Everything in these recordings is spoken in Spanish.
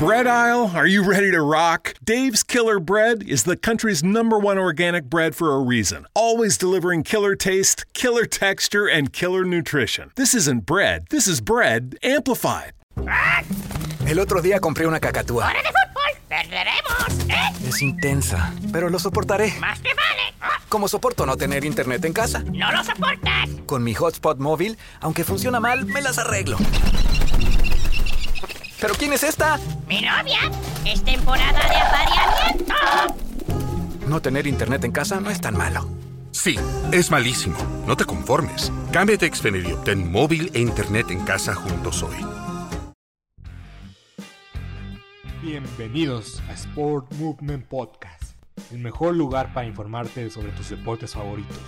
bread aisle? Are you ready to rock? Dave's Killer Bread is the country's number one organic bread for a reason. Always delivering killer taste, killer texture, and killer nutrition. This isn't bread, this is bread amplified. El otro día compré una cacatúa. ¡Hora de fútbol! ¡Perderemos! ¿Eh? Es intensa, pero lo soportaré. ¡Más te vale! ¡Ah! Como soporto no tener internet en casa. ¡No lo soportas! Con mi hotspot móvil, aunque funciona mal, me las arreglo. ¿Pero quién es esta? ¡Mi novia! ¡Es temporada de apareamiento! No tener internet en casa no es tan malo. Sí, es malísimo. No te conformes. Cámbiate a Xfinity y obtén móvil e internet en casa juntos hoy. Bienvenidos a Sport Movement Podcast, el mejor lugar para informarte sobre tus deportes favoritos.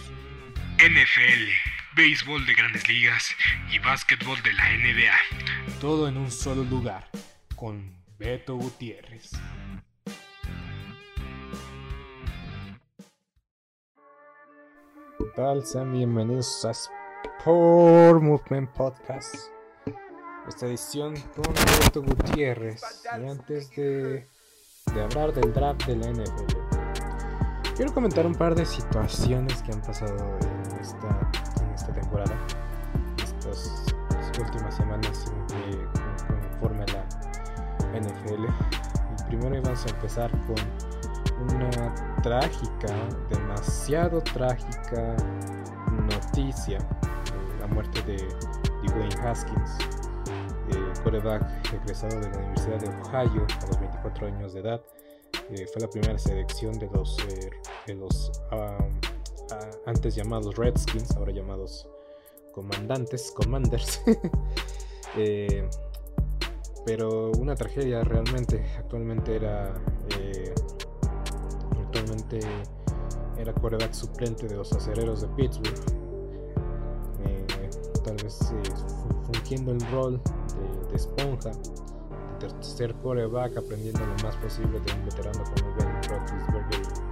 NFL, béisbol de grandes ligas y básquetbol de la NBA. Todo en un solo lugar, con Beto Gutiérrez. ¿Qué tal? Sean bienvenidos a Sport Movement Podcast. Esta edición con Beto Gutiérrez. Y antes de, de hablar del draft de la NFL, quiero comentar un par de situaciones que han pasado en esta, temporada. Estas, estas últimas semanas eh, conforme a la NFL. Y primero vamos a empezar con una trágica, demasiado trágica noticia. eh, la muerte de Dwayne Haskins, eh, quarterback egresado de la Universidad de Ohio a los 24 años de edad. Eh, fue la primera selección de los, eh, de los antes llamados Redskins, ahora llamados comandantes, commanders. Eh, pero una tragedia realmente. Actualmente era eh, actualmente era quarterback suplente de los acereros de Pittsburgh. Eh, tal vez eh, fu- fungiendo el rol de, de esponja, de tercer quarterback, aprendiendo lo más posible de un veterano como Ben Roethlisberger.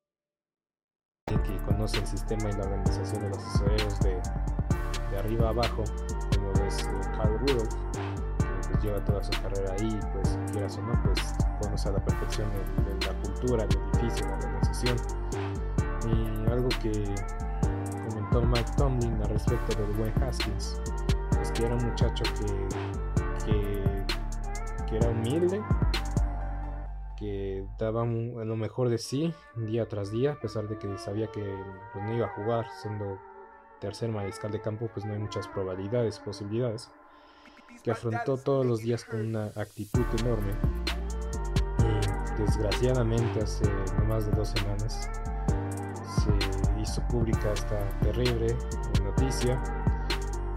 Que conoce el sistema y la organización de los acereros de, de arriba abajo, como es eh, Carl Rudolph, que pues lleva toda su carrera ahí, pues quieras o no, pues conoce a la perfección el- el- la cultura, el edificio, la organización. Y algo que comentó Mike Tomlin al respecto de Dwayne Haskins, es que era un muchacho que, que era humilde, que daba un- lo mejor de sí día tras día, a pesar de que sabía que pues, no iba a jugar, siendo tercer mariscal de campo, pues no hay muchas probabilidades, posibilidades, que afrontó todos los días con una actitud enorme. Y desgraciadamente hace no más de dos semanas se hizo pública esta terrible noticia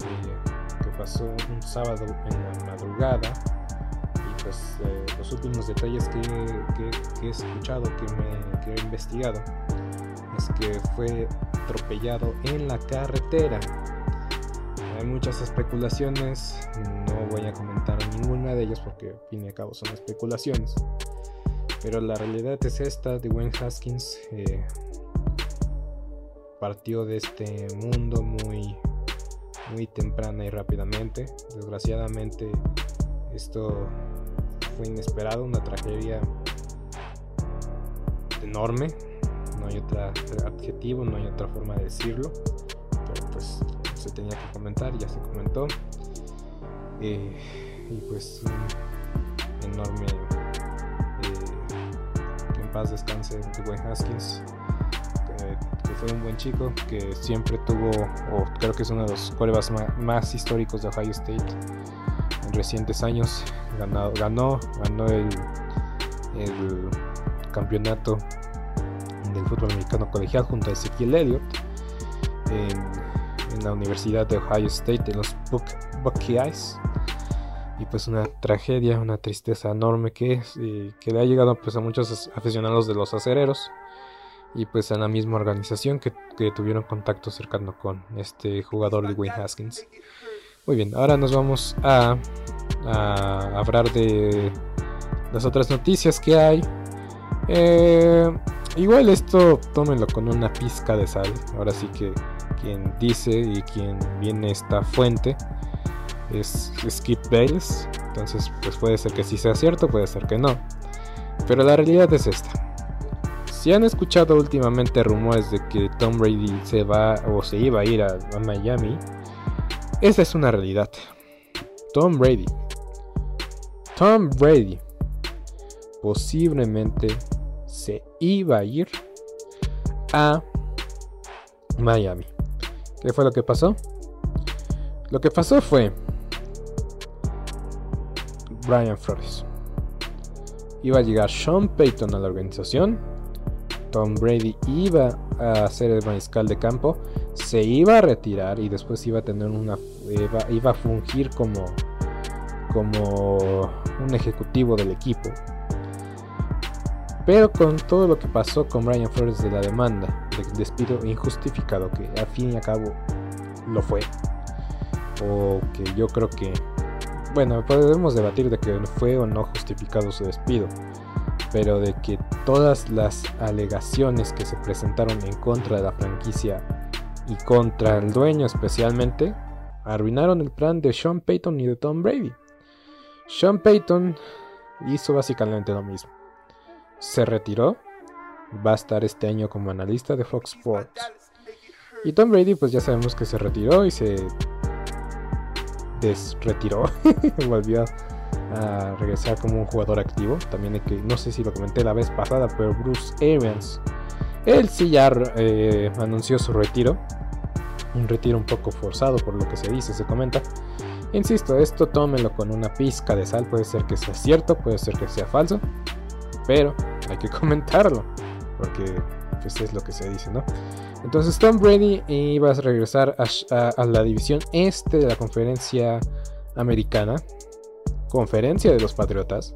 eh, que pasó un sábado en la madrugada pues eh, los últimos detalles que, he escuchado, que, me, he investigado, es que fue atropellado en la carretera. hay muchas especulaciones, no voy a comentar ninguna de ellas porque al fin y al cabo son especulaciones. Pero la realidad es esta, de Wayne Haskins eh, partió de este mundo muy, muy temprana y rápidamente. Desgraciadamente esto fue inesperado, una tragedia enorme. No hay otro adjetivo, no hay otra forma de decirlo. Pero pues se tenía que comentar, ya se comentó. Eh, y pues un enorme paz descanse de Wayne Haskins, que, fue un buen chico, que siempre tuvo, o creo que es uno de los corebas más, históricos de Ohio State en recientes años. Ganado, ganó, ganó el, el campeonato del fútbol americano colegial junto a Ezequiel Elliott en, en la Universidad de Ohio State, en los Buckeyes y pues una tragedia, una tristeza enorme que, que le ha llegado pues a muchos aficionados de los acereros y pues a la misma organización que, tuvieron contacto cercano con este jugador de Wayne Haskins. Muy bien, ahora nos vamos a, hablar de las otras noticias que hay. Eh, igual esto tómenlo con una pizca de sal. Ahora sí que quien dice y quien viene esta fuente es Skip Bayless. Entonces, pues puede ser que sí sea cierto, puede ser que no. Pero la realidad es esta. Si han escuchado últimamente rumores de que Tom Brady se va o se iba a ir a, Miami, esa es una realidad. Tom Brady. Tom Brady posiblemente se iba a ir a Miami. ¿Qué fue lo que pasó? Lo que pasó fue Brian Flores. Iba a llegar Sean Payton a la organización. Tom Brady iba a ser el mariscal de campo. Se iba a retirar y después iba a tener una. iba, a fungir como. como un ejecutivo del equipo. Pero con todo lo que pasó con Brian Flores de la demanda del despido injustificado, que al fin y al cabo lo fue, o que yo creo que bueno, podemos debatir de que fue o no justificado su despido, pero de que todas las alegaciones que se presentaron en contra de la franquicia y contra el dueño especialmente, arruinaron el plan de Sean Payton y de Tom Brady. Sean Payton hizo básicamente lo mismo. Se retiró, va a estar este año como analista de Fox Sports. Y Tom Brady pues ya sabemos que se retiró y se retiró, volvió a regresar como un jugador activo. También hay que, no sé si lo comenté la vez pasada, pero Bruce Arians, él sí ya eh, anunció su retiro. Un retiro un poco forzado por lo que se dice, se comenta. Insisto, esto tómenlo con una pizca de sal. Puede ser que sea cierto, puede ser que sea falso. Pero hay que comentarlo. Porque pues es lo que se dice, ¿no? Entonces Tom Brady iba a regresar a, la división este de la conferencia americana, conferencia de los Patriotas,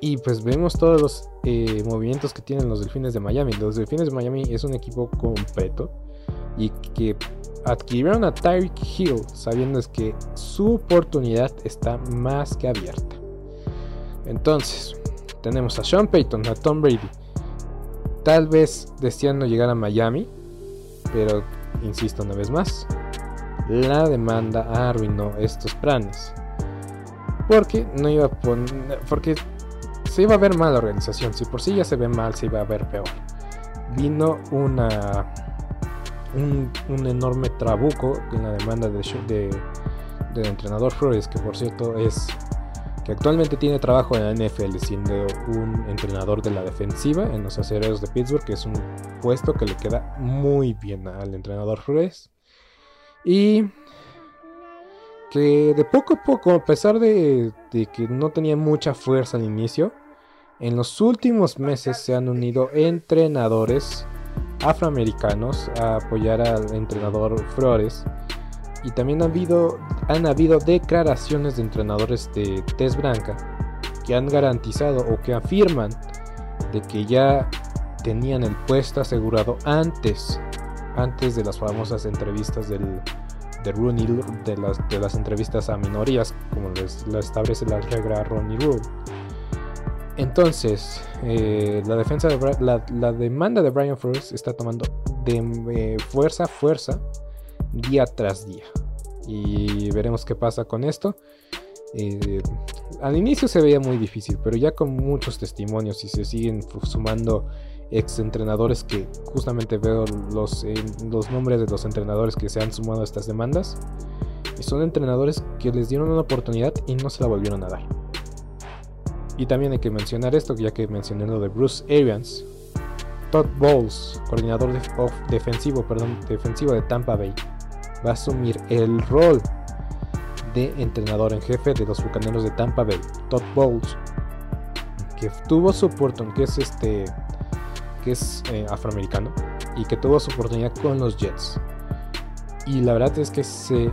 Y pues vemos todos los eh, movimientos que tienen los Delfines de Miami. Los Delfines de Miami es un equipo completo y que adquirieron a Tyreek Hill sabiendo que su oportunidad está más que abierta. Entonces, tenemos a Sean Payton, a Tom Brady, tal vez deseando llegar a Miami, pero insisto una vez más, la demanda arruinó estos planes. Porque no iba a poner. Porque se iba a ver mal la organización. Si por sí ya se ve mal, se iba a ver peor. Vino una. Un, enorme trabuco en la demanda de, de, del entrenador Flores, que por cierto es que actualmente tiene trabajo en la NFL siendo un entrenador de la defensiva en los acereros de Pittsburgh, que es un puesto que le queda muy bien al entrenador Flores. Y que de poco a poco, a pesar de, que no tenía mucha fuerza al inicio, en los últimos meses se han unido entrenadores afroamericanos a apoyar al entrenador Flores. Y también ha habido, han habido declaraciones de entrenadores de Tez Branca que han garantizado o que afirman de que ya tenían el puesto asegurado antes, antes de las famosas entrevistas del, de Rooney, de las, de las entrevistas a minorías, como les, establece la regla Ronnie Rule. Entonces, eh, la, defensa de, la, demanda de Brian Flores está tomando de eh, fuerza fuerza día tras día. Y veremos qué pasa con esto. Eh, al inicio se veía muy difícil, pero ya con muchos testimonios y se siguen sumando ex entrenadores que justamente veo los, eh, los nombres de los entrenadores que se han sumado a estas demandas. Y son entrenadores que les dieron una oportunidad y no se la volvieron a dar. Y también hay que mencionar esto, ya que mencioné lo de Bruce Arians. Todd Bowles, coordinador defensivo, perdón, defensivo de Tampa Bay, va a asumir el rol de entrenador en jefe de los bucaneros de Tampa Bay. Todd Bowles, que tuvo su oportunidad, que es este que es eh, afroamericano y que tuvo su oportunidad con los Jets. Y la verdad es que se,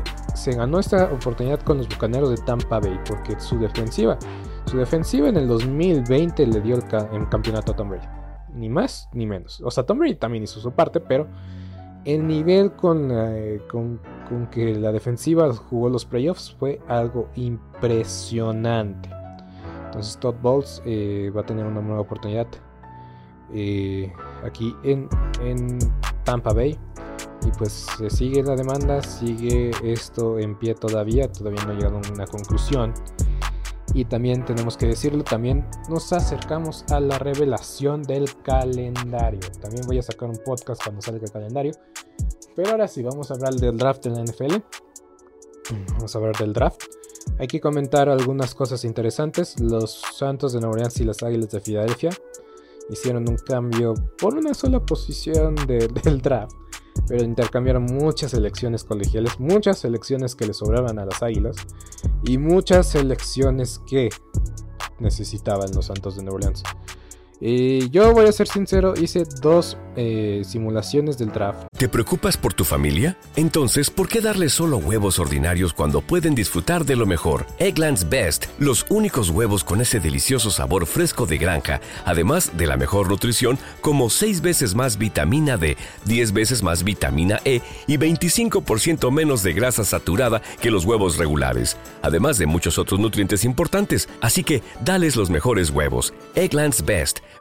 ganó esta oportunidad con los Bucaneros de Tampa Bay porque su defensiva, su defensiva en el 2020 le dio el, campeonato a Tom Brady. Ni más ni menos. O sea, Tom Brady también hizo su parte, pero el nivel con, eh, con, que la defensiva jugó los playoffs fue algo impresionante. Entonces Todd Bowles eh, va a tener una nueva oportunidad eh, aquí en, Tampa Bay. Y pues se sigue la demanda, sigue esto en pie todavía, todavía no ha llegado a una conclusión. Y también tenemos que decirlo, también nos acercamos a la revelación del calendario. También voy a sacar un podcast cuando salga el calendario. Pero ahora sí, vamos a hablar del draft en la NFL. Vamos a hablar del draft. Hay que comentar algunas cosas interesantes. Los Santos de Nueva Orleans y las Águilas de Filadelfia hicieron un cambio por una sola posición del draft, pero intercambiaron muchas selecciones colegiales, muchas selecciones que le sobraban a las Águilas y muchas selecciones que necesitaban los Santos de Nueva Orleans. Y yo voy a ser sincero, hice dos eh, simulaciones del draft. ¿Te preocupas por tu familia? Entonces, ¿por qué darles solo huevos ordinarios cuando pueden disfrutar de lo mejor? Egglands Best, los únicos huevos con ese delicioso sabor fresco de granja, además de la mejor nutrición, como 6 veces más vitamina D, 10 veces más vitamina E y 25% menos de grasa saturada que los huevos regulares, además de muchos otros nutrientes importantes. Así que, dales los mejores huevos. Egglands Best,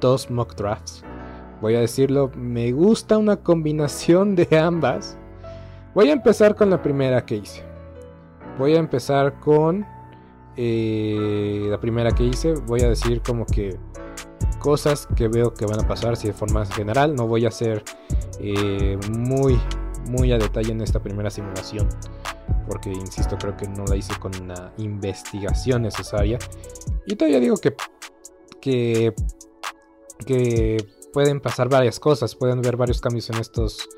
dos mock drafts. Voy a decirlo, me gusta una combinación de ambas. Voy a empezar con la primera que hice. Voy a empezar con eh, la primera que hice. Voy a decir como que cosas que veo que van a pasar si de forma general. No voy a ser eh, muy, muy a detalle en esta primera simulación. Porque, insisto, creo que no la hice con una investigación necesaria. Y todavía digo que, que que pueden pasar varias cosas, pueden ver varios cambios en estos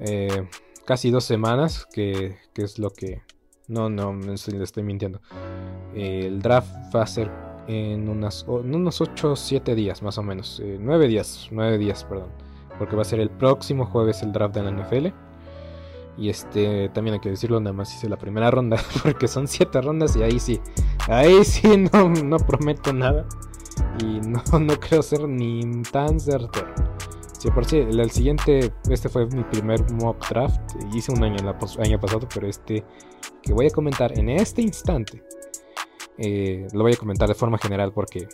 eh, casi dos semanas, que, es lo que... No, no, le estoy mintiendo. el draft va a ser en, unas, unos 8 o 7 días más o menos. 9 eh, días, 9 días, perdón. Porque va a ser el próximo jueves el draft de la NFL. Y este, también hay que decirlo, nada más hice la primera ronda, porque son 7 rondas y ahí sí, ahí sí no, no prometo nada. Y no, no creo ser ni tan certero. Si por sí, el, siguiente, este fue mi primer mock draft. Hice un año el año pasado, pero este que voy a comentar en este instante, eh, lo voy a comentar de forma general porque,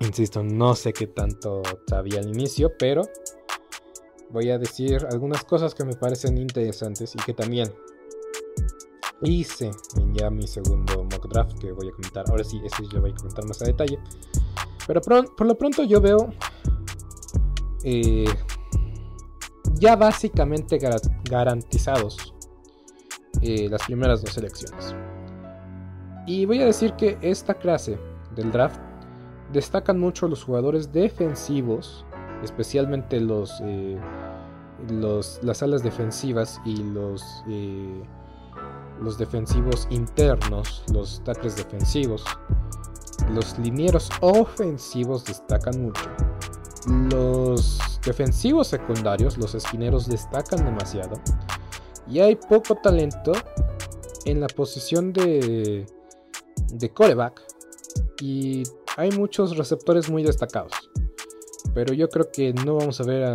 insisto, no sé qué tanto sabía al inicio, pero voy a decir algunas cosas que me parecen interesantes y que también hice en ya mi segundo mock draft que voy a comentar. Ahora sí, ese lo voy a comentar más a detalle. Pero por, lo pronto yo veo eh, ya básicamente garantizados eh, las primeras dos elecciones. Y voy a decir que esta clase del draft destacan mucho los jugadores defensivos, especialmente los, eh, los las alas defensivas y los los defensivos internos, los tackles defensivos. Los linieros ofensivos destacan mucho. Los defensivos secundarios, los esquineros destacan demasiado. Y hay poco talento en la posición de, de coreback. Y hay muchos receptores muy destacados. Pero yo creo que no vamos a ver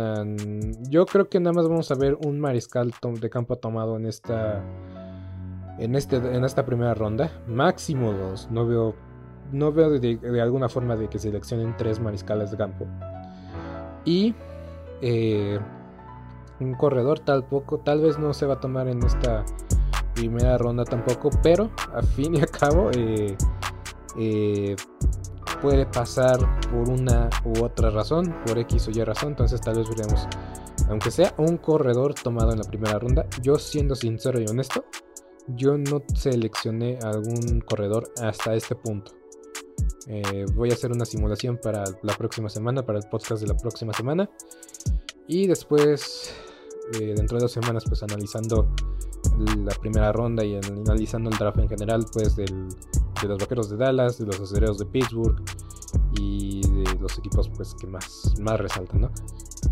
Yo creo que nada más vamos a ver un mariscal de campo tomado en esta en, este, en esta primera ronda. Máximo dos. No veo, no veo de, alguna forma de que seleccionen tres mariscales de campo. Y eh, un corredor tal poco, tal vez no se va a tomar en esta primera ronda tampoco, pero a fin y a cabo eh, eh, puede pasar por una u otra razón, por X o Y razón, entonces tal vez veremos, aunque sea un corredor tomado en la primera ronda, yo siendo sincero y honesto, yo no seleccioné algún corredor hasta este punto. Eh, voy a hacer una simulación para la próxima semana, para el podcast de la próxima semana. Y después, eh, dentro de dos semanas, pues analizando la primera ronda y analizando el draft en general, pues de los vaqueros de Dallas, de los acereros de Pittsburgh y de los equipos pues que más, más resaltan, ¿no?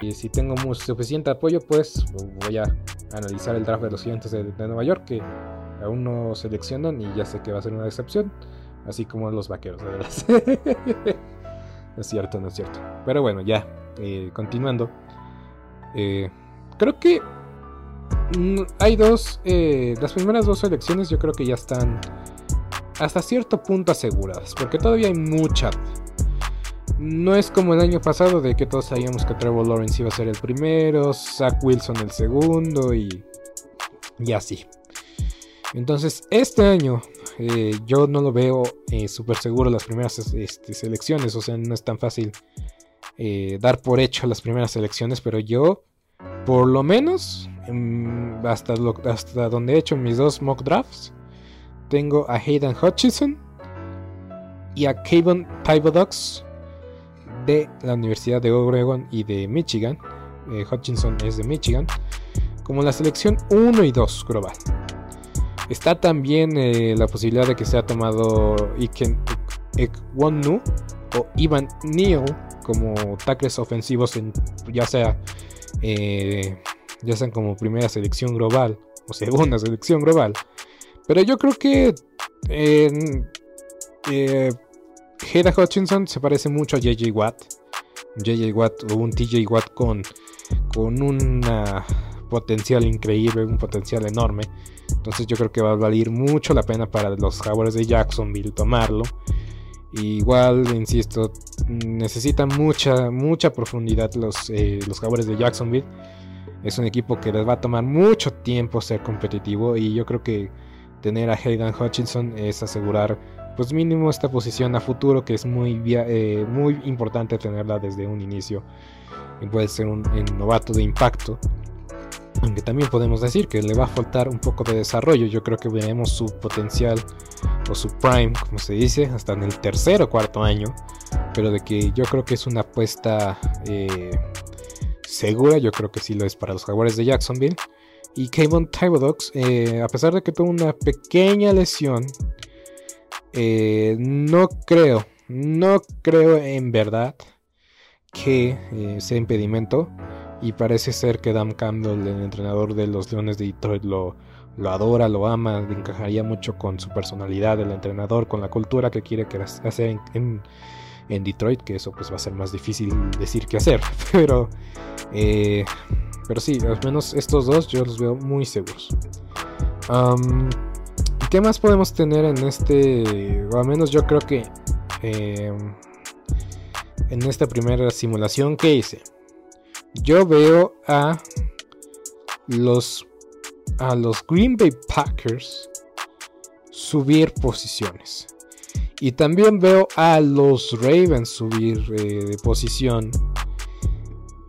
Y si tengo suficiente apoyo, pues voy a analizar el draft de los gigantes de, Nueva York, que aún no seleccionan y ya sé que va a ser una decepción, así como los vaqueros, de verdad. no es cierto, no es cierto. Pero bueno, ya, eh, continuando. Eh, creo que mm, hay dos, eh, las primeras dos selecciones yo creo que ya están hasta cierto punto aseguradas, porque todavía hay mucha no es como el año pasado de que todos sabíamos que Trevor Lawrence iba a ser el primero, Zach Wilson el segundo y, y así. Entonces este año eh, yo no lo veo eh, súper seguro las primeras este, selecciones, o sea, no es tan fácil eh, dar por hecho las primeras selecciones, pero yo por lo menos em, hasta, hasta donde he hecho mis dos mock drafts, tengo a Hayden Hutchinson y a Kevin Thibodeaux de la Universidad de Oregon y de Michigan. Eh, Hutchinson es de Michigan. Como la selección 1 y 2 global. Está también eh, la posibilidad de que sea tomado Iken Ekwonu o Ivan Neal como tackles ofensivos en ya sea eh, ya sean como primera selección global o segunda selección global. Pero yo creo que Heda Hutchinson se parece mucho a JJ Watt. JJ Watt o un TJ Watt con, con un potencial increíble, un potencial enorme. Entonces yo creo que va a valer mucho la pena para los Jaguars de Jacksonville tomarlo. Igual, insisto, necesitan mucha, mucha profundidad los, eh, los Jaguars de Jacksonville. Es un equipo que les va a tomar mucho tiempo ser competitivo y yo creo que tener a Hayden Hutchinson es asegurar pues mínimo esta posición a futuro que es muy, eh, muy importante tenerla desde un inicio. Y puede ser un, novato de impacto. Aunque también podemos decir que le va a faltar un poco de desarrollo. Yo creo que veremos su potencial o su prime, como se dice, hasta en el tercer o cuarto año. Pero de que yo creo que es una apuesta eh, segura, yo creo que sí lo es para los Jaguares de Jacksonville. Y Kayvon Thibodeaux, eh, a pesar de que tuvo una pequeña lesión eh, no creo, no creo en verdad que eh, sea impedimento. Y parece ser que Dan Campbell, el entrenador de los Leones de Detroit, lo, lo adora, lo ama, encajaría mucho con su personalidad del entrenador, con la cultura que quiere hacer en, Detroit, que eso pues va a ser más difícil decir que hacer. Pero, eh, pero sí, al menos estos dos yo los veo muy seguros. ¿Qué más podemos tener en este, o al menos yo creo que em, en esta primera simulación que hice? Yo veo a los a los Green Bay Packers subir posiciones. Y también veo a los Ravens subir eh, de posición.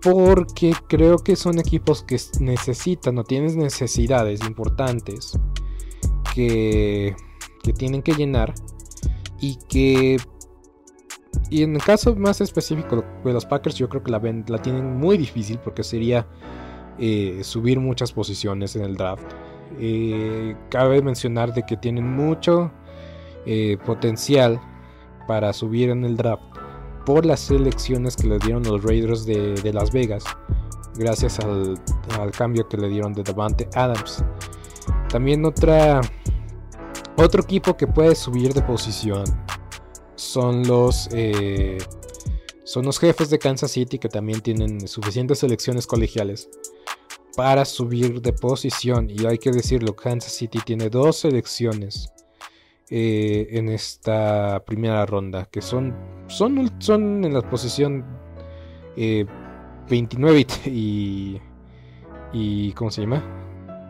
Porque creo que son equipos que necesitan o tienen necesidades importantes que, tienen que llenar y que y en el caso más específico de los Packers yo creo que la, la tienen muy difícil porque sería eh, subir muchas posiciones en el draft. Eh, cabe mencionar de que tienen mucho eh, potencial para subir en el draft por las selecciones que le dieron los Raiders de, Las Vegas gracias al, al, cambio que le dieron de Davante Adams. También otra otro equipo que puede subir de posición son los, eh, son los jefes de Kansas City que también tienen suficientes selecciones colegiales para subir de posición. Y hay que decirlo, Kansas City tiene dos selecciones eh, en esta primera ronda, que son, son, son en la posición 29 eh, y, y... ¿Cómo se llama?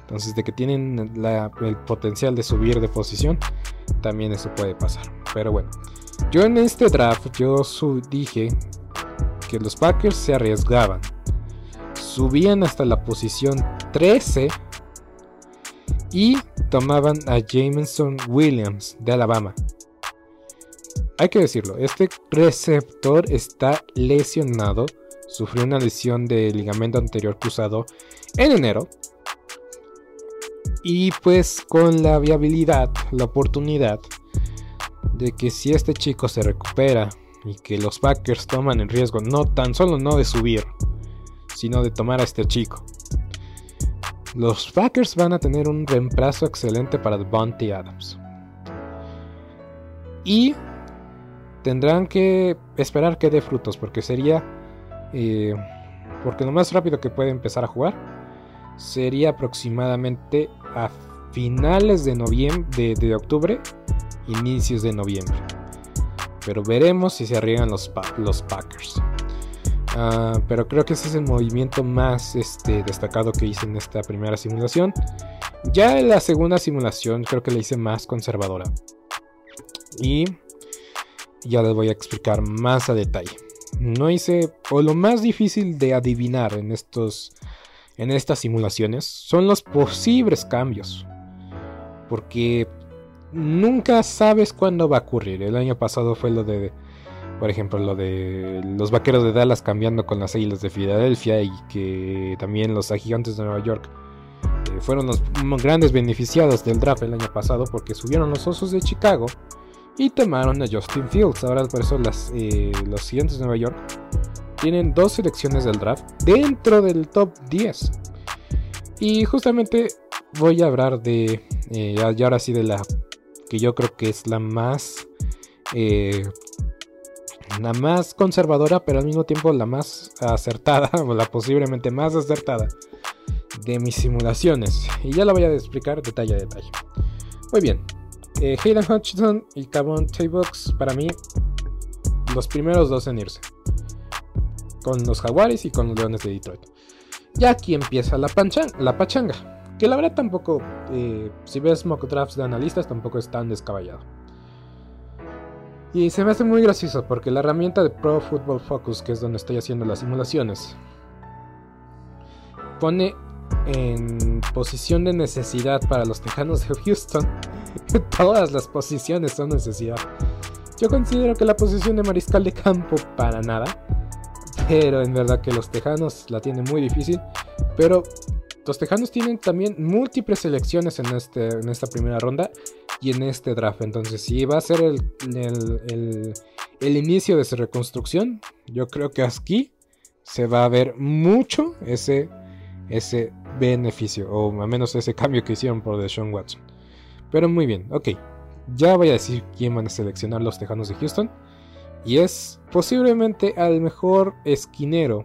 Entonces, de que tienen el potencial de subir de posición, también eso puede pasar. Pero bueno, yo en este draft yo dije que los Packers se arriesgaban. Subían hasta la posición 13 y tomaban a Jameson Williams de Alabama. Hay que decirlo, este receptor está lesionado. Sufrió una lesión de ligamento anterior cruzado en enero y pues con la viabilidad, la oportunidad de que si este chico se recupera y que los Packers toman el riesgo no tan solo no de subir, sino de tomar a este chico. Los Packers van a tener un reemplazo excelente para Devontae Adams. Y tendrán que esperar que dé frutos porque sería eh, porque lo más rápido que puede empezar a jugar sería aproximadamente a finales de noviembre, de, octubre, inicios de noviembre. Pero veremos si se arriesgan los, los Packers. Ah, pero creo que ese es el movimiento más este, destacado que hice en esta primera simulación. Ya en la segunda simulación creo que la hice más conservadora. Y ya les voy a explicar más a detalle. No hice, o lo más difícil de adivinar en estos en estas simulaciones son los posibles cambios. Porque nunca sabes cuándo va a ocurrir. El año pasado fue lo de, por ejemplo, lo de los vaqueros de Dallas cambiando con las águilas de Filadelfia y que también los gigantes de Nueva York eh, fueron los grandes beneficiados del draft el año pasado porque subieron los osos de Chicago y tomaron a Justin Fields. Ahora por eso las, eh, los gigantes de Nueva York tienen dos selecciones del draft dentro del top 10. Y justamente voy a hablar de, eh, ahora sí de la que yo creo que es la más, eh, la más conservadora, pero al mismo tiempo la más acertada, o la posiblemente más acertada de mis simulaciones. Y ya la voy a explicar detalle a detalle. Muy bien, eh, Hayden Hutchinson y Cabon Box para mí, los primeros dos en irse con los Jaguares y con los Leones de Detroit. Y aquí empieza la, la pachanga, que la verdad tampoco, eh, si ves mock drafts de analistas, tampoco es tan descabellado. Y se me hace muy gracioso porque la herramienta de Pro Football Focus, que es donde estoy haciendo las simulaciones, pone en posición de necesidad para los Tejanos de Houston. Todas las posiciones son necesidad. Yo considero que la posición de mariscal de campo para nada pero en verdad que los Tejanos la tienen muy difícil. Pero los Tejanos tienen también múltiples selecciones en, este, en esta primera ronda. y en este draft. Entonces, si va a ser el, el, el, inicio de su reconstrucción, yo creo que aquí se va a ver mucho ese, ese beneficio, o al menos ese cambio que hicieron por Deshaun Watson. Pero muy bien, ok. Ya voy a decir quién van a seleccionar los Tejanos de Houston. Y es posiblemente al mejor esquinero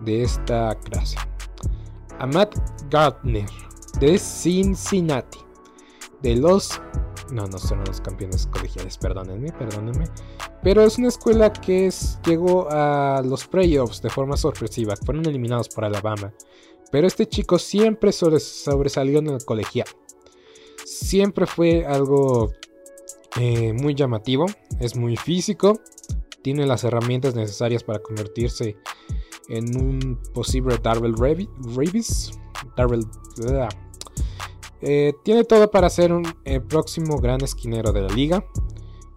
de esta clase. A Matt Gardner de Cincinnati. De los... No, no son los campeones colegiales, perdónenme, perdónenme. Pero es una escuela que llegó a los playoffs de forma sorpresiva. Fueron eliminados por Alabama. Pero este chico siempre sobresalió en el colegial. Siempre fue algo eh, muy llamativo. Es muy físico. Tiene las herramientas necesarias para convertirse en un posible Darrell Ravis. Darrell. Eh, tiene todo para ser un próximo gran esquinero de la liga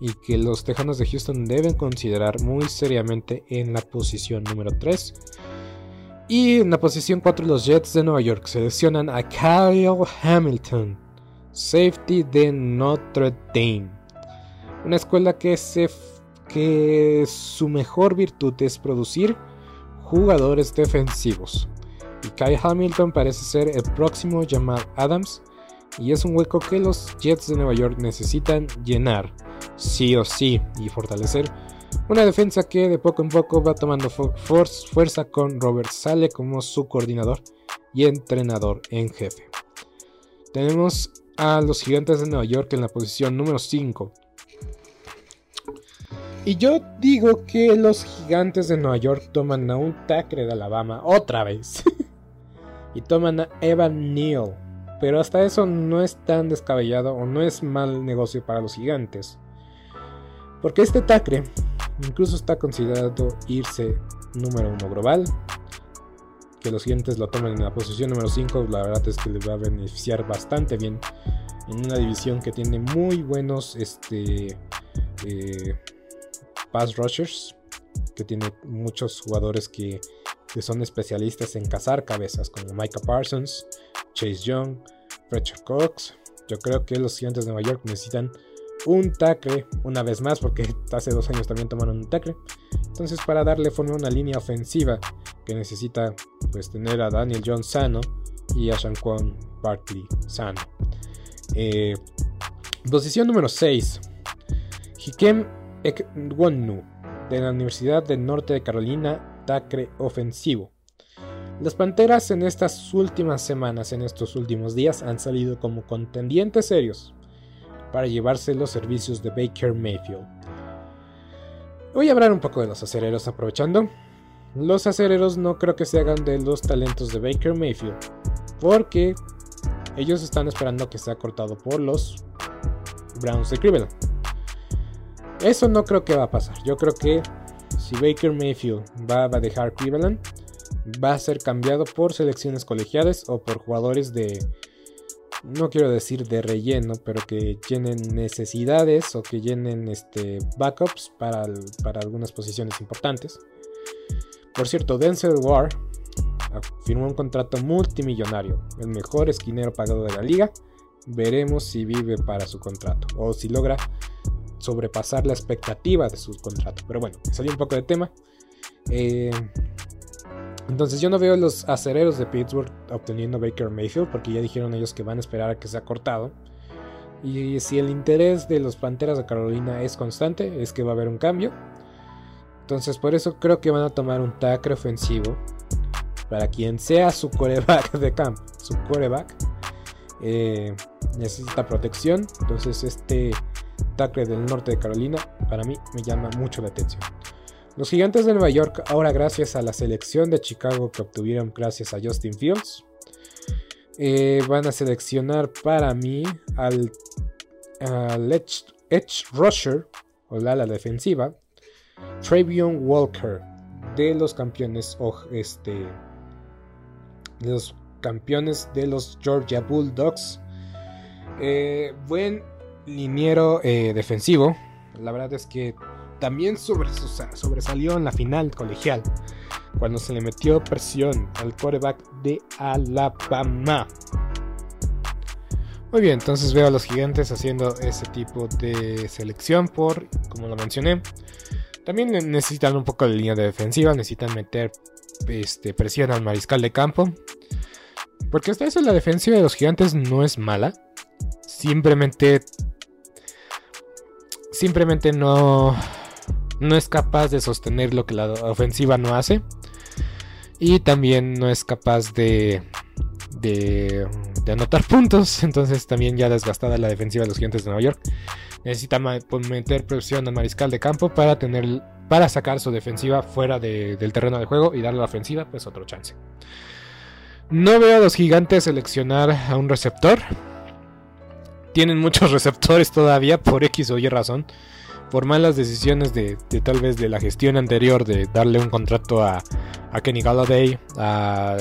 y que los Tejanos de Houston deben considerar muy seriamente en la posición número 3. Y en la posición 4 los Jets de Nueva York seleccionan a Kyle Hamilton, safety de Notre Dame. Una escuela que, se, que su mejor virtud es producir jugadores defensivos. Y Kai Hamilton parece ser el próximo Jamal Adams y es un hueco que los Jets de Nueva York necesitan llenar, sí o sí, y fortalecer una defensa que de poco en poco va tomando fuerza con Robert Sale como su coordinador y entrenador en jefe. Tenemos a los Gigantes de Nueva York en la posición número 5 y yo digo que los gigantes de Nueva York toman a un tackle de Alabama otra vez. y toman a Evan Neal. Pero hasta eso no es tan descabellado o no es mal negocio para los gigantes. Porque este tackle incluso está considerado irse número uno global. Que los gigantes lo tomen en la posición número 5, la verdad es que les va a beneficiar bastante bien en una división que tiene muy buenos este, eh, pass rushers, que tiene muchos jugadores que, son especialistas en cazar cabezas, como Micah Parsons, Chase Young, Fletcher Cox. Yo creo que los gigantes de Nueva York necesitan un tackle una vez más, porque hace dos años también tomaron un tackle. Entonces, para darle forma a una línea ofensiva que necesita pues tener a Daniel Jones sano y a Shanquan Barkley sano. Eh, posición número 6. Hikem Ekwonu, de la Universidad del Norte de Carolina, Tacre ofensivo. Las Panteras en estas últimas semanas, en estos últimos días, han salido como contendientes serios para llevarse los servicios de Baker Mayfield. Voy a hablar un poco de los acereros aprovechando. Los acereros no creo que se hagan de los talentos de Baker Mayfield, porque ellos están esperando que sea cortado por los Browns de Cleveland. Eso no creo que va a pasar. Yo creo que si Baker Mayfield va, a dejar Cleveland, va a ser cambiado por selecciones colegiales o por jugadores de, no quiero decir de relleno, pero que llenen necesidades o que llenen este, backups para, para algunas posiciones importantes. Por cierto, Denzel War firmó un contrato multimillonario, el mejor esquinero pagado de la liga. Veremos si vive para su contrato o si logra sobrepasar la expectativa de su contrato. Pero bueno, salí un poco de tema. Eh, entonces yo no veo los acereros de Pittsburgh obteniendo Baker Mayfield porque ya dijeron ellos que van a esperar a que sea cortado. Y si el interés de los Panteras de Carolina es constante, es que va a haber un cambio. Entonces por eso creo que van a tomar un tackle ofensivo para quien sea su coreback de campo. Su coreback eh, necesita protección. Entonces este tackle del norte de Carolina para mí me llama mucho la atención. Los gigantes de Nueva York, ahora gracias a la selección de Chicago que obtuvieron gracias a Justin Fields, eh, van a seleccionar para mí al, edge, rusher o la defensiva, Travion Walker de los campeones este, de los campeones de los Georgia Bulldogs. Eh, buen liniero eh, defensivo. La verdad es que también sobresalió en la final colegial cuando se le metió presión al quarterback de Alabama. Muy bien, entonces veo a los gigantes haciendo ese tipo de selección por, como lo mencioné. También necesitan un poco de línea de defensiva, necesitan meter este, presión al mariscal de campo. Porque hasta eso la defensiva de los gigantes no es mala. Simplemente... Simplemente no no es capaz de sostener lo que la ofensiva no hace. Y también no es capaz de, de, anotar puntos. Entonces también ya desgastada la defensiva de los gigantes de Nueva York. Necesita pues, meter presión al mariscal de campo para tener para sacar su defensiva fuera del terreno de juego y darle a la ofensiva pues otro chance. No veo a los gigantes seleccionar a un receptor. Tienen muchos receptores todavía por X o Y razón por malas decisiones de, tal vez de la gestión anterior de darle un contrato a, Kenny Galladay, a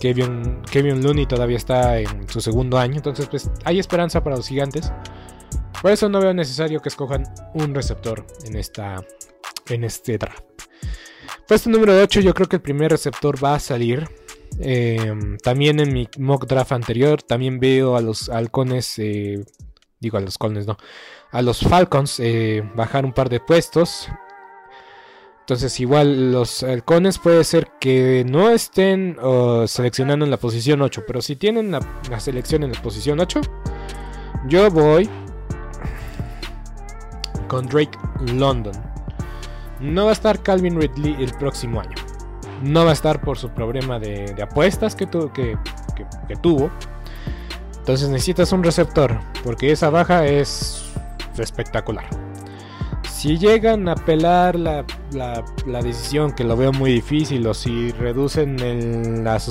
Kevin, Kevin Looney todavía está en su segundo año, entonces pues hay esperanza para los gigantes. Por eso no veo necesario que escojan un receptor en, esta, en este draft. Puesto número 8, yo creo que el primer receptor va a salir. Em, también en mi mock draft anterior, también veo a los halcones, eh, digo a los halcones, no, a los Falcons eh, bajar un par de puestos. Entonces igual los halcones puede ser que no estén seleccionando en la posición 8, pero si tienen la, selección en la posición 8, yo voy con Drake London. No va a estar Calvin Ridley el próximo año. No va a estar por su problema de, apuestas que, que tuvo. Entonces necesitas un receptor, porque esa baja es espectacular. Si llegan a apelar la, la, decisión, que lo veo muy difícil, o si reducen el, las...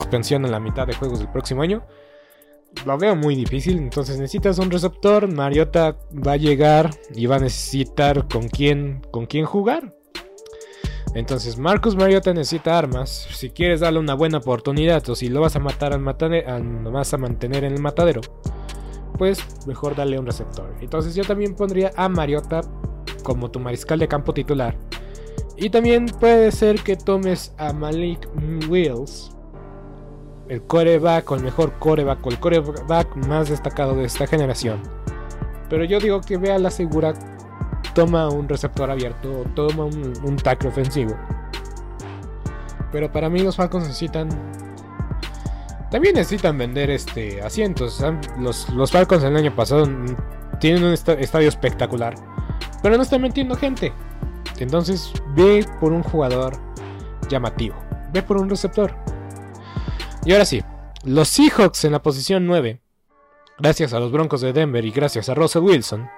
Suspensión en la mitad de juegos del próximo año. Lo veo muy difícil, entonces necesitas un receptor. Mariota va a llegar y va a necesitar con quién, con quién jugar. Entonces Marcus Mariota necesita armas. Si quieres darle una buena oportunidad o si lo vas a matar al, al lo vas a mantener en el matadero, pues mejor darle un receptor. Entonces yo también pondría a Mariota como tu mariscal de campo titular. Y también puede ser que tomes a Malik Wills, el coreback o el mejor coreback o el coreback más destacado de esta generación. Pero yo digo que vea la segura, toma un receptor abierto, toma un, un tackle ofensivo. Pero para mí los Falcons necesitan también necesitan vender este asientos. Los, los Falcons el año pasado tienen un estadio espectacular. Pero no está metiendo gente. Entonces ve por un jugador llamativo. Ve por un receptor. Y ahora sí, los Seahawks en la posición 9. gracias a los Broncos de Denver y gracias a Russell Wilson,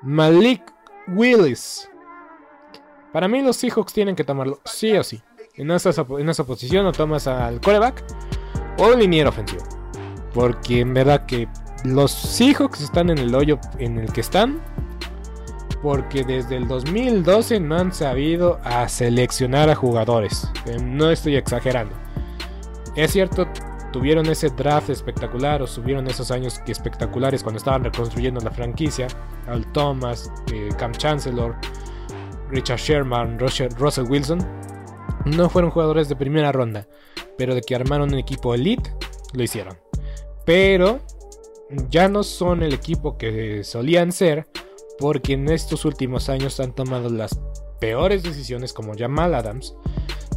Malik Willis. Para mí los Seahawks tienen que tomarlo sí o sí. En esa, en esa posición o tomas al quarterback o liniero ofensivo. Porque en verdad que los Seahawks están en el hoyo en el que están. Porque desde el 2012 no han sabido a seleccionar a jugadores. Eh, no estoy exagerando. Es cierto, tuvieron ese draft espectacular o subieron esos años espectaculares cuando estaban reconstruyendo la franquicia. Al Thomas, eh, Cam Chancellor, Richard Sherman, Russell Wilson. No fueron jugadores de primera ronda, pero de que armaron un equipo elite, lo hicieron. Pero ya no son el equipo que solían ser, porque en estos últimos años han tomado las peores decisiones como Jamal Adams,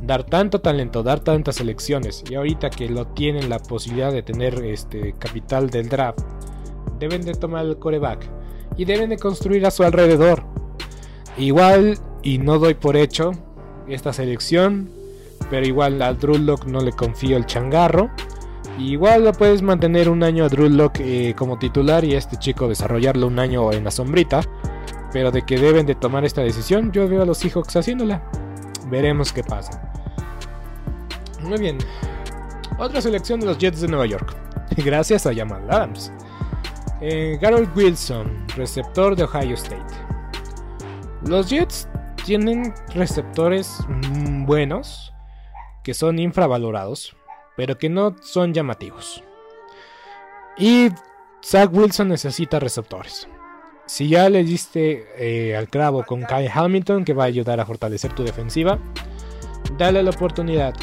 dar tanto talento, dar tantas elecciones, y ahorita que lo tienen la posibilidad de tener este capital del draft, deben de tomar el coreback y deben de construir a su alrededor. Igual, y no doy por hecho esta selección, pero igual a Drew no le confío el changarro. Igual lo puedes mantener un año a Drew eh, como titular y a este chico desarrollarlo un año en la sombrita. Pero de que deben de tomar esta decisión, yo veo a los Seahawks haciéndola. Veremos qué pasa. Muy bien. Otra selección de los Jets de Nueva York. Gracias a Jamal Adams. Eh, Garrett Wilson, receptor de Ohio State. Los Jets tienen receptores mm, buenos, que son infravalorados, pero que no son llamativos. Y Zach Wilson necesita receptores. Si ya le diste eh, al clavo con Kyle Hamilton, que va a ayudar a fortalecer tu defensiva, dale la oportunidad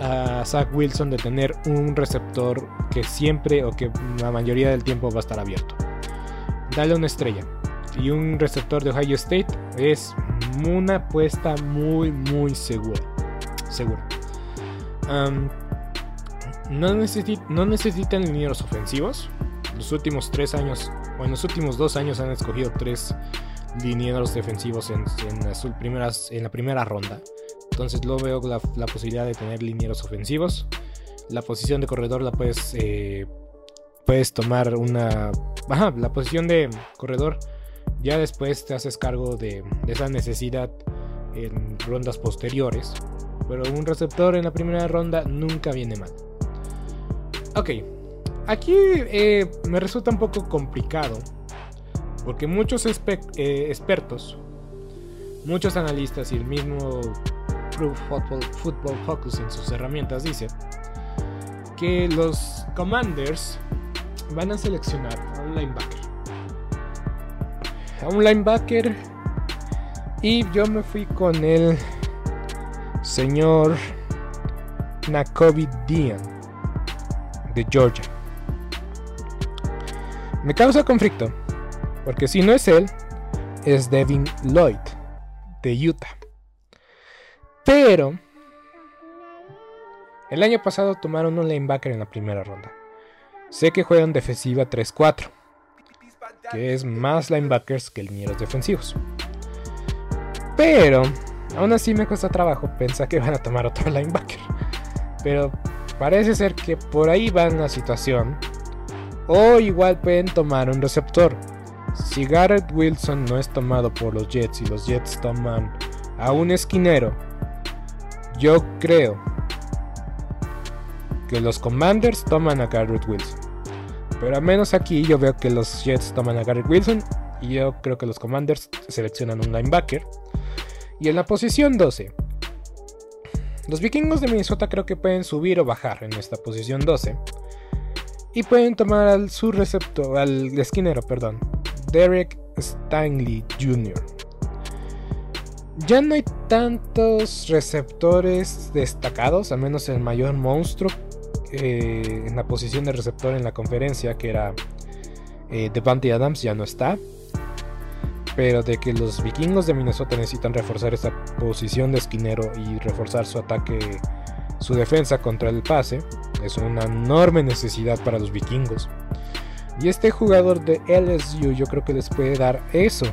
a Zach Wilson de tener un receptor que siempre o que la mayoría del tiempo va a estar abierto. Dale una estrella. Y un receptor de Ohio State es una apuesta muy, muy segura. Segura. no, no necesitan linieros ofensivos. Los últimos tres años, o en los últimos dos años, han escogido tres linieros defensivos en, en, primeras, en la primera ronda. Entonces luego veo la, posibilidad de tener linieros ofensivos. La posición de corredor la puedes, eh, puedes tomar una... Ajá, la posición de corredor ya después te haces cargo de, esa necesidad en rondas posteriores. Pero un receptor en la primera ronda nunca viene mal. Ok, aquí eh, me resulta un poco complicado. Porque muchos eh, expertos, muchos analistas y el mismo Football, Focus en sus herramientas dice que los Commanders van a seleccionar a un linebacker. A un linebacker. Y yo me fui con el señor Nakobe Dean de Georgia. Me causa conflicto, porque si no es él, es Devin Lloyd de Utah. Pero el año pasado tomaron un linebacker en la primera ronda. Sé que juegan defensiva 3-4, que es más linebackers que linieros defensivos. Pero aún así me cuesta trabajo pensar que van a tomar otro linebacker. Pero parece ser que por ahí va la situación. O igual pueden tomar un receptor. Si Garrett Wilson no es tomado por los Jets y los Jets toman a un esquinero yo creo que los Commanders toman a Garrett Wilson. Pero al menos aquí yo veo que los Jets toman a Garrett Wilson. Y yo creo que los Commanders seleccionan un linebacker. Y en la posición 12. Los vikingos de Minnesota creo que pueden subir o bajar en esta posición 12. Y pueden tomar al su receptor, al esquinero, perdón. Derek Stanley Jr. Ya no hay tantos receptores destacados, al menos el mayor monstruo eh, en la posición de receptor en la conferencia, que era eh, Devante Adams, ya no está. Pero de que los vikingos de Minnesota necesitan reforzar esta posición de esquinero y reforzar su ataque, su defensa contra el pase, es una enorme necesidad para los vikingos. Y este jugador de LSU yo creo que les puede dar eso.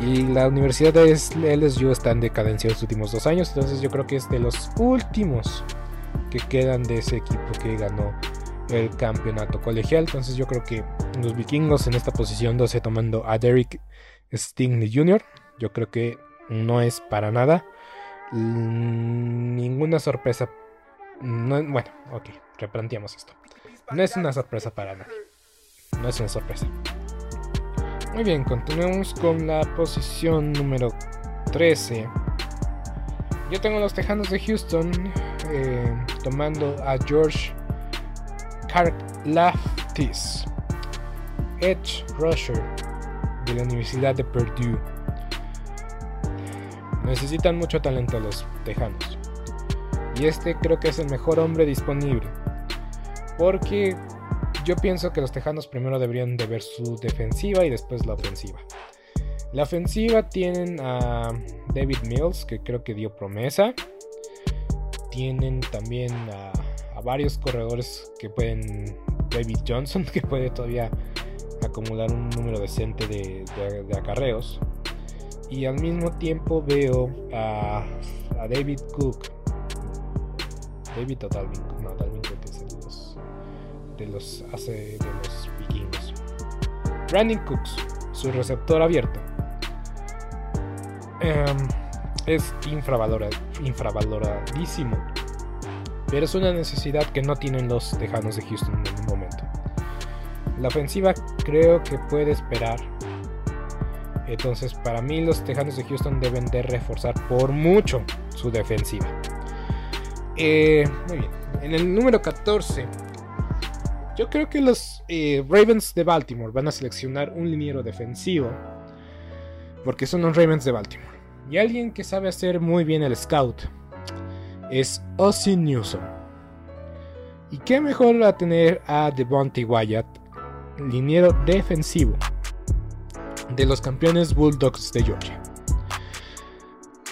Y la Universidad de LSU está en decadencia los últimos dos años. Entonces yo creo que es de los últimos que quedan de ese equipo que ganó el campeonato colegial. Entonces yo creo que los vikingos en esta posición 12 tomando a Derek Stingley Jr. Yo creo que no es para nada ninguna sorpresa. Bueno, ok, replanteamos esto. No es una sorpresa para nadie. No es una sorpresa. Muy bien, continuemos con la posición número 13. Yo tengo los Tejanos de Houston eh, tomando a George Karlaftis, Edge Rusher de la Universidad de Purdue. Necesitan mucho talento los Tejanos. Y este creo que es el mejor hombre disponible. Porque yo pienso que los Tejanos primero deberían de ver su defensiva y después la ofensiva. La ofensiva tienen a David Mills, que creo que dio promesa. Tienen también a, varios corredores que pueden. David Johnson, que puede todavía acumular un número decente de, acarreos. Y al mismo tiempo veo a, David Cook. David o Dalvin. No, Dalvin Cook es de los, de los, hace, de los vikingos. Brandon Cooks, su receptor abierto. Em, es infravaloradísimo. Pero es una necesidad que no tienen los Tejanos de Houston en ningún momento. La ofensiva creo que puede esperar. Entonces para mí los Tejanos de Houston deben de reforzar por mucho su defensiva. Eh, muy bien. En el número 14. Yo creo que los eh, Ravens de Baltimore van a seleccionar un liniero defensivo. Porque son los Ravens de Baltimore. Y alguien que sabe hacer muy bien el scout es Ozzy Newsom. Y qué mejor a tener a Devontae Wyatt, liniero defensivo de los campeones Bulldogs de Georgia.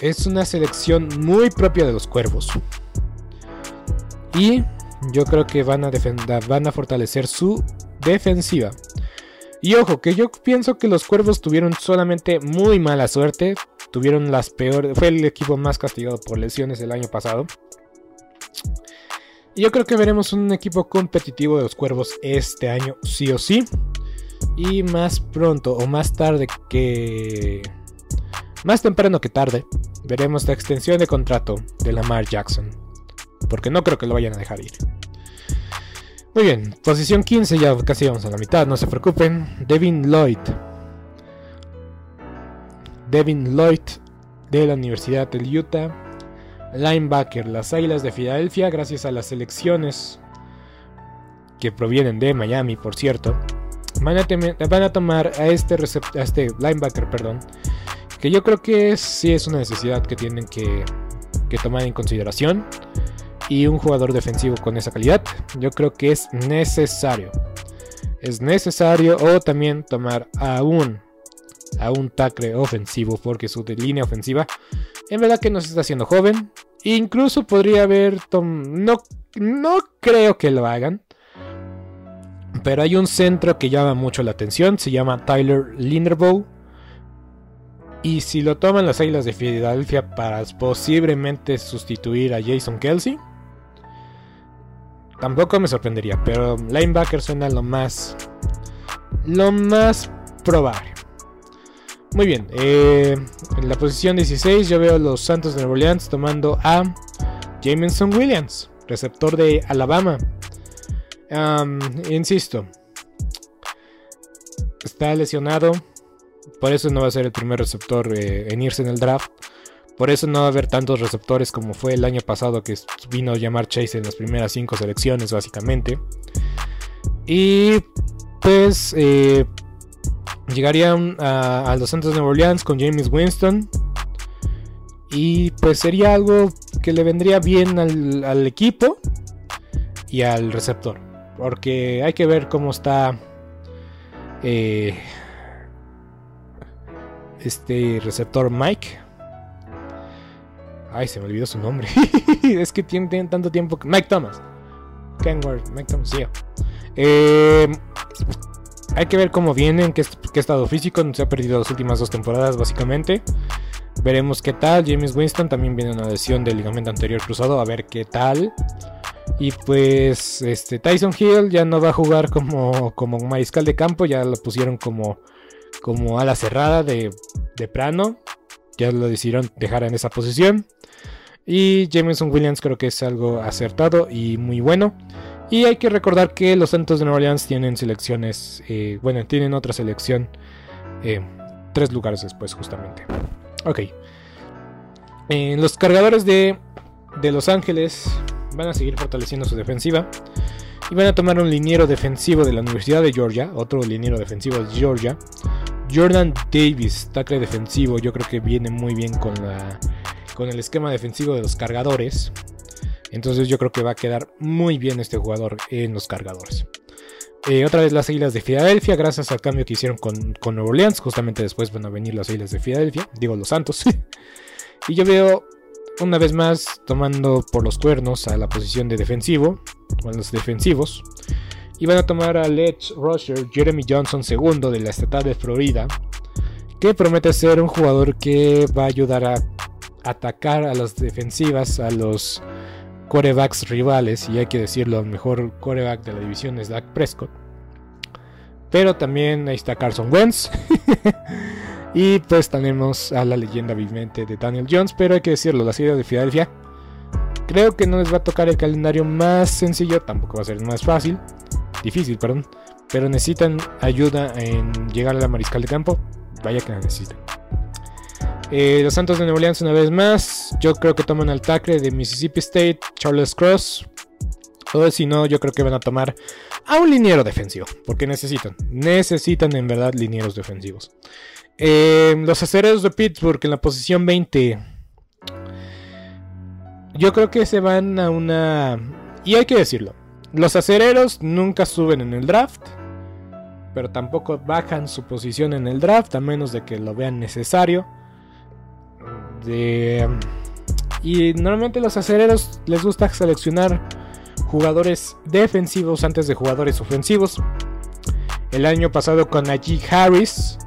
Es una selección muy propia de los cuervos. Y yo creo que van a, van a fortalecer su defensiva. Y ojo, que yo pienso que los cuervos tuvieron solamente muy mala suerte tuvieron las peores. Fue el equipo más castigado por lesiones el año pasado. Y yo creo que veremos un equipo competitivo de los cuervos este año, sí o sí. Y más pronto o más tarde que. Más temprano que tarde, veremos la extensión de contrato de Lamar Jackson. Porque no creo que lo vayan a dejar ir. Muy bien, posición 15, ya casi vamos a la mitad, no se preocupen. Devin Lloyd, Devin Lloyd de la Universidad del Utah. Linebacker, las Águilas de Filadelfia, gracias a las elecciones que provienen de Miami, por cierto, van a, tomar a este, a este linebacker, perdón, que yo creo que sí es una necesidad que tienen que, que tomar en consideración. Y un jugador defensivo con esa calidad, yo creo que es necesario. Es necesario o también tomar a un a un tackle ofensivo porque su línea ofensiva en verdad que nos está haciendo joven. Incluso podría haber... No, no creo que lo hagan. Pero hay un centro que llama mucho la atención. Se llama Tyler Linderbow. Y si lo toman las Águilas de Filadelfia para posiblemente sustituir a Jason Kelsey. Tampoco me sorprendería. Pero linebacker suena lo más... Lo más probable. Muy bien, eh, en la posición 16 yo veo a los Santos de Nueva Orleans tomando a Jameson Williams, receptor de Alabama. insisto, está lesionado, por eso no va a ser el primer receptor eh, en irse en el draft. Por eso no va a haber tantos receptores como fue el año pasado que vino a llamar Chase en las primeras 5 selecciones básicamente. Y pues eh, Llegaría a, los Santos de Nueva Orleans con James Winston. Y pues sería algo que le vendría bien al, equipo y al receptor. Porque hay que ver cómo está eh, este receptor Mike. Ay, se me olvidó su nombre. es que tiene, tanto tiempo. Mike Thomas. Kenworth, Mike Thomas, sí. Eh, hay que ver cómo viene, en qué, estado físico. Se ha perdido las últimas dos temporadas, básicamente. Veremos qué tal. James Winston también viene una lesión del ligamento anterior cruzado. A ver qué tal. Y pues este Tyson Hill ya no va a jugar como, como mariscal de campo, ya lo pusieron como, como ala cerrada de, de plano. Ya lo decidieron dejar en esa posición. Y Jameson Williams creo que es algo acertado y muy bueno. Y hay que recordar que los Santos de Nueva Orleans tienen selecciones, eh, bueno, tienen otra selección eh, tres lugares después justamente. Ok. Eh, los cargadores de, de Los Ángeles van a seguir fortaleciendo su defensiva. Y van a tomar un liniero defensivo de la Universidad de Georgia. Otro liniero defensivo de Georgia. Jordan Davis, tackle defensivo. Yo creo que viene muy bien con, la, con el esquema defensivo de los cargadores. Entonces yo creo que va a quedar muy bien este jugador en los cargadores. Eh, otra vez las Islas de Filadelfia, gracias al cambio que hicieron con, con Orleans. Justamente después van a venir las Islas de Filadelfia, digo los Santos. y yo veo una vez más tomando por los cuernos a la posición de defensivo, o a los defensivos. Y van a tomar a Let's Rusher Jeremy Johnson segundo de la estatal de Florida, que promete ser un jugador que va a ayudar a atacar a las defensivas, a los corebacks rivales, y hay que decirlo, el mejor coreback de la división es Dak Prescott. Pero también ahí está Carson Wentz. y pues tenemos a la leyenda viviente de Daniel Jones, pero hay que decirlo, la serie de Filadelfia. Creo que no les va a tocar el calendario más sencillo, tampoco va a ser más fácil, difícil, perdón. Pero necesitan ayuda en llegar a la mariscal de campo. Vaya que la necesitan. Eh, los Santos de Nueva Orleans una vez más. Yo creo que toman al tackle de Mississippi State, Charles Cross. O si no, yo creo que van a tomar a un liniero defensivo. Porque necesitan. Necesitan en verdad linieros defensivos. Eh, los acereros de Pittsburgh en la posición 20. Yo creo que se van a una... Y hay que decirlo. Los acereros nunca suben en el draft. Pero tampoco bajan su posición en el draft. A menos de que lo vean necesario. Y normalmente los acereros les gusta seleccionar jugadores defensivos antes de jugadores ofensivos. El año pasado con Najee Harris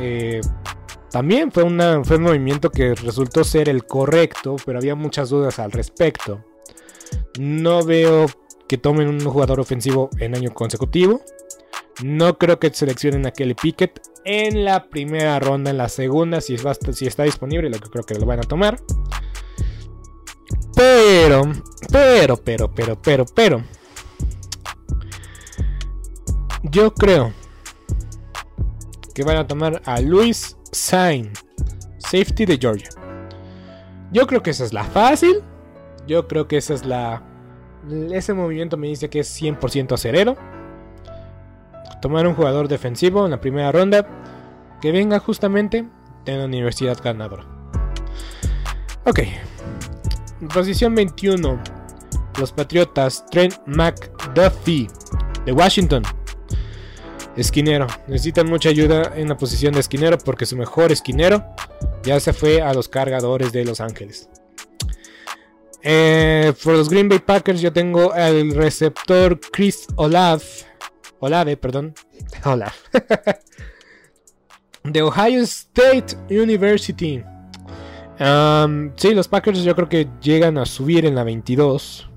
eh, también fue, fue un movimiento que resultó ser el correcto, pero había muchas dudas al respecto. No veo que tomen un jugador ofensivo en año consecutivo. No creo que seleccionen a Kelly Pickett en la primera ronda, en la segunda, si, si está disponible, lo que creo que lo van a tomar. Pero, pero, pero, pero, pero, pero. Yo creo que van a tomar a Luis Sain, safety de Georgia. Yo creo que esa es la fácil. Yo creo que esa es la. Ese movimiento me dice que es 100% acerero. Tomar un jugador defensivo en la primera ronda que venga justamente de la universidad ganadora. Ok. Posición 21. Los Patriotas. Trent McDuffie de Washington. Esquinero. Necesitan mucha ayuda en la posición de esquinero porque su mejor esquinero ya se fue a los cargadores de Los Ángeles. Eh, por los Green Bay Packers yo tengo al receptor Chris Olave. Olave, perdón. Olave. de Ohio State University. Sí, los Packers yo creo que llegan a subir en la 22.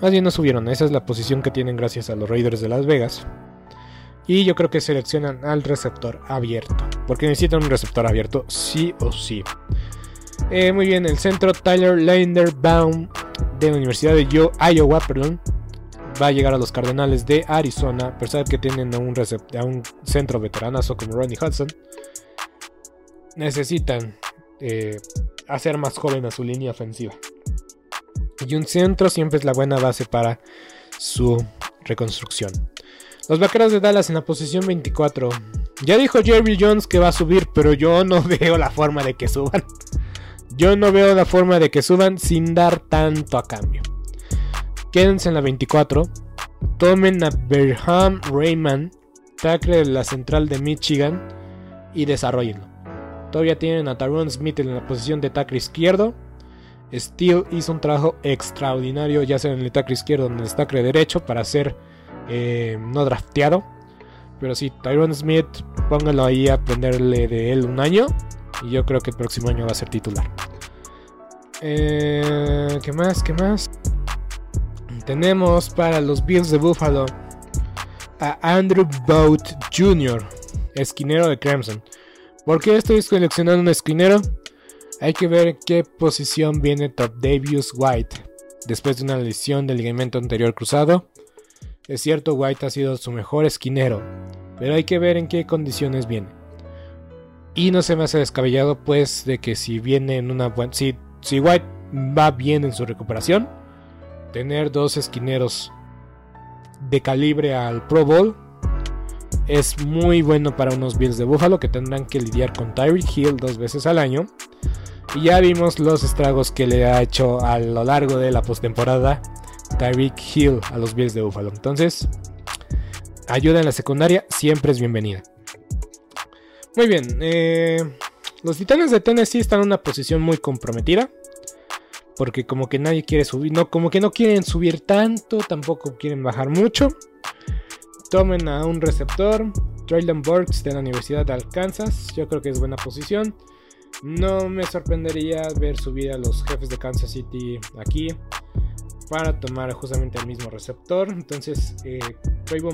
Más bien no subieron, esa es la posición que tienen gracias a los Raiders de Las Vegas. Y yo creo que seleccionan al receptor abierto. Porque necesitan un receptor abierto, sí o sí. Eh, muy bien, el centro Tyler Linderbaum de la Universidad de Iowa, perdón, va a llegar a los Cardenales de Arizona. Pero que tienen a un, a un centro veteranazo como Ronnie Hudson. Necesitan eh, hacer más joven a su línea ofensiva. Y un centro siempre es la buena base para su reconstrucción. Los vaqueros de Dallas en la posición 24. Ya dijo Jerry Jones que va a subir, pero yo no veo la forma de que suban. Yo no veo la forma de que suban sin dar tanto a cambio. Quédense en la 24. Tomen a Berham Rayman, tackle de la central de Michigan, y desarrollenlo. Todavía tienen a Tyrone Smith en la posición de tackle izquierdo. Steele hizo un trabajo extraordinario, ya sea en el tackle izquierdo o en el tackle derecho, para ser eh, no drafteado. Pero sí, Tyrone Smith, póngalo ahí a aprenderle de él un año. Y yo creo que el próximo año va a ser titular. Eh, ¿Qué más? ¿Qué más? tenemos para los Bills de Buffalo a Andrew Boat Jr., esquinero de Clemson. ¿Por qué estoy seleccionando un esquinero? Hay que ver qué posición viene Top Davius White después de una lesión del ligamento anterior cruzado. Es cierto, White ha sido su mejor esquinero, pero hay que ver en qué condiciones viene. Y no se me hace descabellado, pues, de que si viene en una buena. Si, si White va bien en su recuperación, tener dos esquineros de calibre al Pro Bowl es muy bueno para unos Bills de Buffalo que tendrán que lidiar con Tyreek Hill dos veces al año. Y ya vimos los estragos que le ha hecho a lo largo de la postemporada Tyreek Hill a los Bills de Buffalo. Entonces, ayuda en la secundaria siempre es bienvenida. Muy bien, eh, los Titanes de Tennessee están en una posición muy comprometida. Porque como que nadie quiere subir, no, como que no quieren subir tanto, tampoco quieren bajar mucho. Tomen a un receptor, Traylon Burks de la Universidad de Arkansas, yo creo que es buena posición. No me sorprendería ver subir a los jefes de Kansas City aquí para tomar justamente el mismo receptor. Entonces, eh,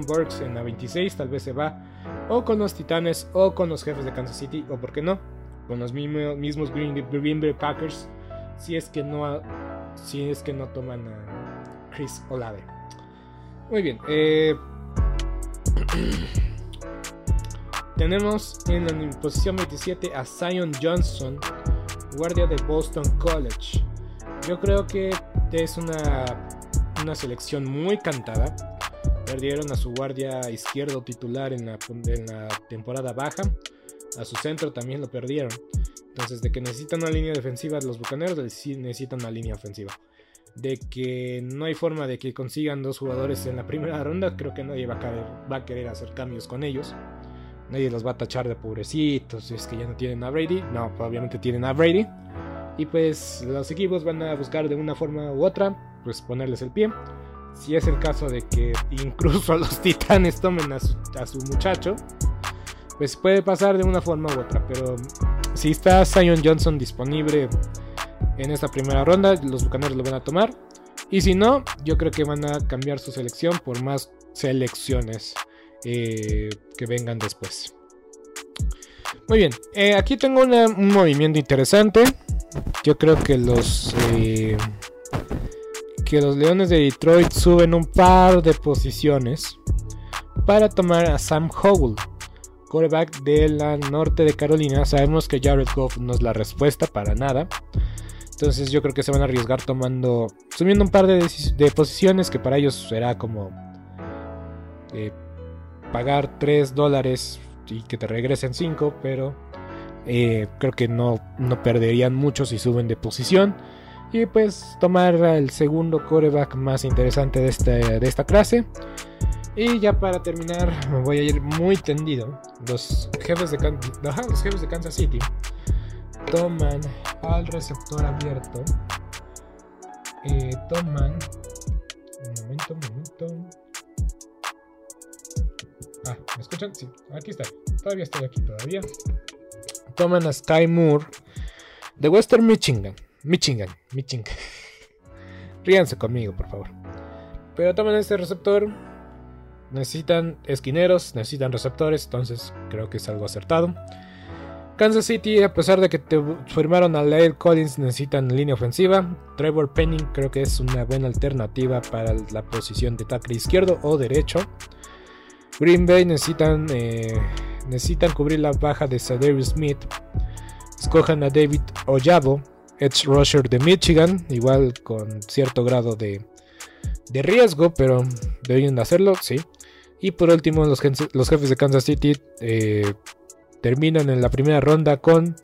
Burks en la 26 tal vez se va o con los Titanes o con los jefes de Kansas City, o por qué no, con los mismos Green, Bay Packers, si es que no, si es que no toman a Chris Olave. Muy bien, eh, tenemos en la posición 27 a Zion Johnson, guardia de Boston College. Yo creo que es una, una selección muy cantada. Perdieron a su guardia izquierdo titular en la, temporada baja. A su centro también lo perdieron. Entonces, de que necesitan una línea defensiva los bucaneros, necesitan una línea ofensiva. De que no hay forma de que consigan dos jugadores en la primera ronda, creo que nadie va a, querer, va a querer hacer cambios con ellos. Nadie los va a tachar de pobrecitos, es que ya no tienen a Brady. No, obviamente tienen a Brady. Y pues los equipos van a buscar de una forma u otra, pues ponerles el pie. Si es el caso de que incluso los titanes tomen a su, muchacho, pues puede pasar de una forma u otra. Pero si está Zion Johnson disponible en esta primera ronda, los bucaneros lo van a tomar. Y si no, yo creo que van a cambiar su selección por más selecciones eh, que vengan después. Muy bien, eh, aquí tengo un movimiento interesante. Yo creo que los eh, que los Leones de Detroit suben un par de posiciones para tomar a Sam Howell, quarterback de la norte de Carolina. Sabemos que Jared Goff no es la respuesta para nada. Entonces yo creo que se van a arriesgar tomando, subiendo un par de, posiciones que para ellos será como eh, pagar 3 dólares y que te regresen 5, pero eh, creo que no, no perderían mucho si suben de posición. Y pues tomar el segundo coreback más interesante de, este, de esta clase. Y ya para terminar, me voy a ir muy tendido. Los jefes de, los jefes de Kansas City toman al receptor abierto. Eh, toman. Un momento, un momento. Ah, ¿me escuchan? Sí, aquí está. Todavía estoy aquí, todavía toman a Sky Moore de Western Michigan. Michigan, Michigan. Ríanse conmigo, por favor. Pero toman este receptor. Necesitan esquineros, necesitan receptores, entonces creo que es algo acertado. Kansas City, a pesar de que te firmaron a Lyle Collins, necesitan línea ofensiva. Trevor Penning creo que es una buena alternativa para la posición de tackle izquierdo o derecho. Green Bay necesitan eh, necesitan cubrir la baja de Sadarius Smith, escojan a David Oyabo, edge rusher de Michigan, igual con cierto grado de, riesgo, pero deben hacerlo, sí. Y por último, los, jefes de Kansas City eh, terminan en la primera ronda con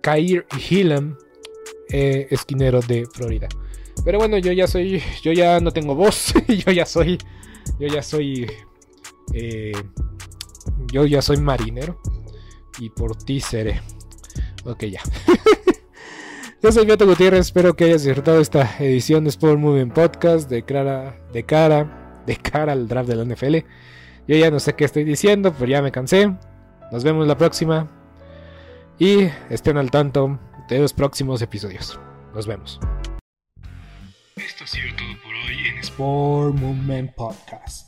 Kair Hillam, eh, esquinero de Florida. Pero bueno, yo ya soy, yo ya no tengo voz, yo ya soy, yo ya soy eh, yo ya soy marinero y por ti seré. Ok, ya. Yo soy Beto Gutiérrez, espero que hayas disfrutado esta edición de Sport Moving Podcast de cara, de cara, de cara al draft de la NFL. Yo ya no sé qué estoy diciendo, pero ya me cansé. Nos vemos la próxima. Y estén al tanto de los próximos episodios. Nos vemos. esto ha sido todo por hoy en Sport Movement Podcast.